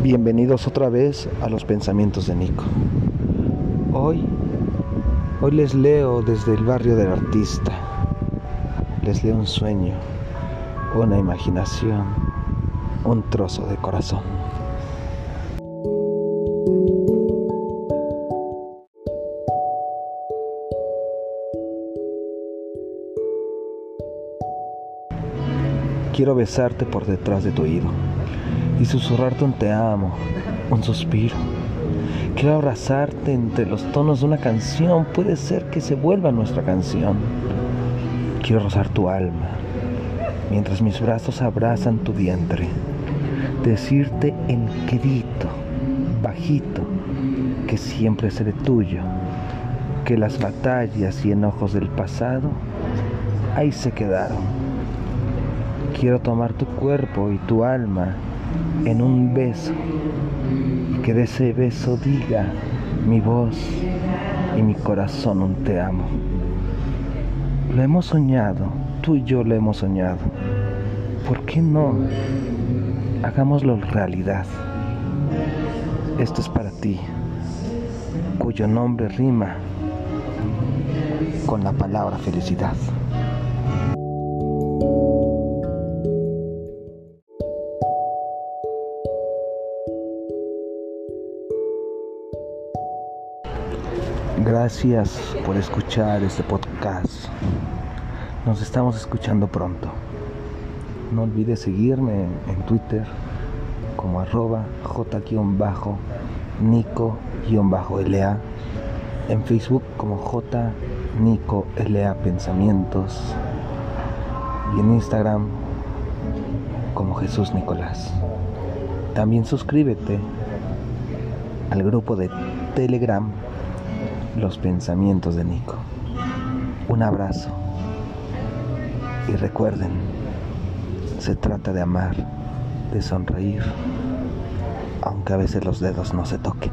Bienvenidos otra vez a los pensamientos de Nico. Hoy, hoy les leo desde el barrio del artista. Les leo un sueño, una imaginación, un trozo de corazón. Quiero besarte por detrás de tu oído y susurrarte un te amo, un suspiro. Quiero abrazarte entre los tonos de una canción, puede ser que se vuelva nuestra canción. Quiero rozar tu alma mientras mis brazos abrazan tu vientre. Decirte en quedito, bajito, que siempre seré tuyo, que las batallas y enojos del pasado ahí se quedaron. Quiero tomar tu cuerpo y tu alma en un beso y que de ese beso diga mi voz y mi corazón un te amo. Lo hemos soñado, tú y yo lo hemos soñado. ¿Por qué no? Hagámoslo realidad. Esto es para ti, cuyo nombre rima con la palabra felicidad. Gracias por escuchar este podcast. Nos estamos escuchando pronto. No olvides seguirme en Twitter como arroba j-nico-la. En Facebook como j nico la pensamientos. Y en Instagram como Jesús Nicolás. También suscríbete al grupo de Telegram los pensamientos de Nico. Un abrazo. Y recuerden, se trata de amar, de sonreír, aunque a veces los dedos no se toquen.